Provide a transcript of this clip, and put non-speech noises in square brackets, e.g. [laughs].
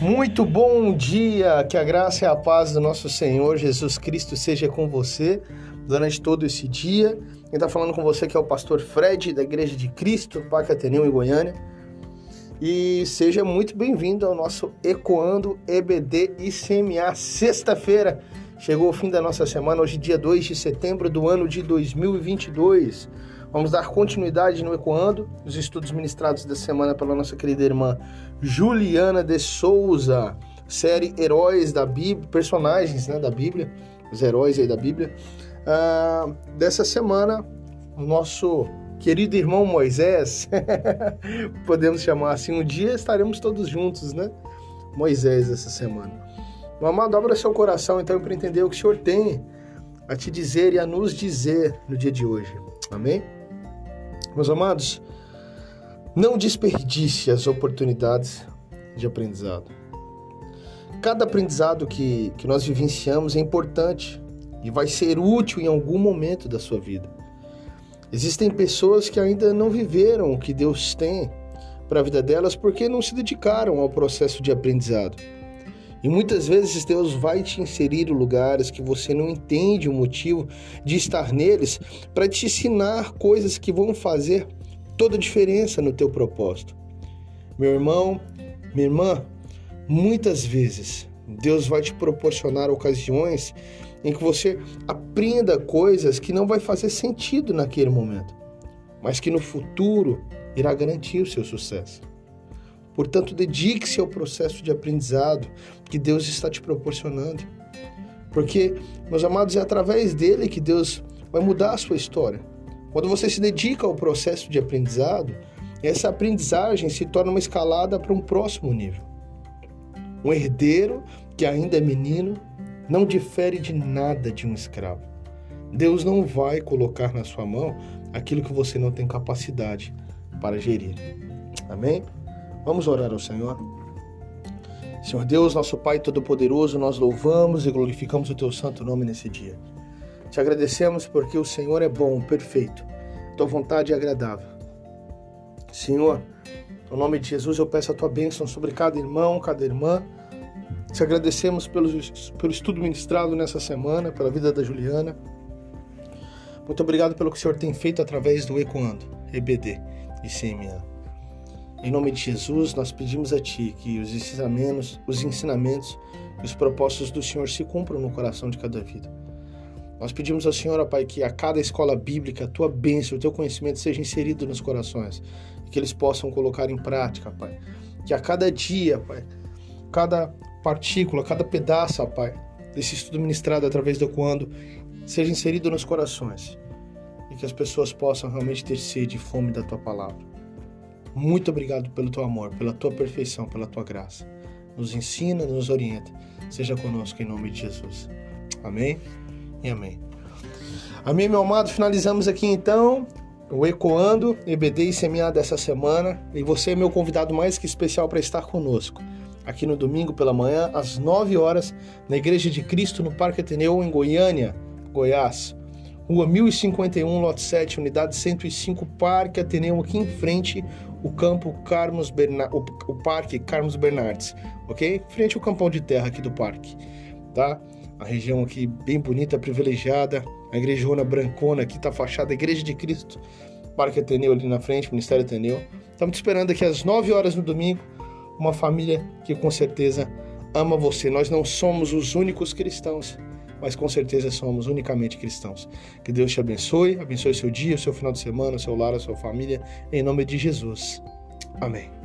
Muito bom dia, que a graça e a paz do nosso Senhor Jesus Cristo seja com você durante todo esse dia. Quem está falando com você que é o pastor Fred, da Igreja de Cristo, Parque Ateneu em Goiânia. E seja muito bem-vindo ao nosso Ecoando EBD ICMA, sexta-feira. Chegou o fim da nossa semana, hoje dia 2 de setembro do ano de 2022. Vamos dar continuidade no Ecoando, os estudos ministrados da semana pela nossa querida irmã Juliana de Souza, série Heróis da Bíblia, personagens né, da Bíblia, os heróis aí da Bíblia. Uh, dessa semana, o nosso querido irmão Moisés, [laughs] podemos chamar assim, um dia estaremos todos juntos, né? Moisés essa semana. Amado, abra seu coração então para entender o que o Senhor tem a te dizer e a nos dizer no dia de hoje. Amém? Meus amados, não desperdice as oportunidades de aprendizado. Cada aprendizado que, que nós vivenciamos é importante e vai ser útil em algum momento da sua vida. Existem pessoas que ainda não viveram o que Deus tem para a vida delas porque não se dedicaram ao processo de aprendizado. E muitas vezes Deus vai te inserir em lugares que você não entende o motivo de estar neles para te ensinar coisas que vão fazer toda a diferença no teu propósito. Meu irmão, minha irmã, muitas vezes Deus vai te proporcionar ocasiões em que você aprenda coisas que não vai fazer sentido naquele momento, mas que no futuro irá garantir o seu sucesso. Portanto, dedique-se ao processo de aprendizado que Deus está te proporcionando. Porque, meus amados, é através dele que Deus vai mudar a sua história. Quando você se dedica ao processo de aprendizado, essa aprendizagem se torna uma escalada para um próximo nível. Um herdeiro que ainda é menino não difere de nada de um escravo. Deus não vai colocar na sua mão aquilo que você não tem capacidade para gerir. Amém? Vamos orar ao Senhor. Senhor Deus, nosso Pai Todo-Poderoso, nós louvamos e glorificamos o Teu santo nome nesse dia. Te agradecemos porque o Senhor é bom, perfeito. Tua vontade é agradável. Senhor, no nome de Jesus eu peço a Tua bênção sobre cada irmão, cada irmã. Te agradecemos pelo, pelo estudo ministrado nessa semana, pela vida da Juliana. Muito obrigado pelo que o Senhor tem feito através do Ecoando, EBD e CMA. Em nome de Jesus, nós pedimos a Ti que os ensinamentos, os ensinamentos e os propósitos do Senhor se cumpram no coração de cada vida. Nós pedimos ao Senhor, ó Pai, que a cada escola bíblica a Tua bênção, o Teu conhecimento seja inserido nos corações e que eles possam colocar em prática, Pai. Que a cada dia, Pai, cada partícula, cada pedaço, Pai, desse estudo ministrado através do Quando seja inserido nos corações e que as pessoas possam realmente ter sede e fome da Tua palavra. Muito obrigado pelo teu amor, pela tua perfeição, pela tua graça. Nos ensina, nos orienta. Seja conosco em nome de Jesus. Amém e amém. Amém, meu amado. Finalizamos aqui então o Ecoando EBD e CMA dessa semana. E você é meu convidado mais que especial para estar conosco. Aqui no domingo pela manhã, às 9 horas, na Igreja de Cristo, no Parque Ateneu, em Goiânia, Goiás. Rua 1051, lote 7, unidade 105, Parque Ateneu, aqui em frente, o campo Carlos Bernard, o, o Parque Carlos Bernardes, ok? Frente ao campão de terra aqui do parque, tá? A região aqui bem bonita, privilegiada, a igrejona brancona aqui tá a fachada Igreja de Cristo, Parque Ateneu ali na frente, Ministério Ateneu. Estamos esperando aqui às 9 horas no domingo, uma família que com certeza ama você. Nós não somos os únicos cristãos mas com certeza somos unicamente cristãos. Que Deus te abençoe, abençoe seu dia, seu final de semana, seu lar, a sua família, em nome de Jesus. Amém.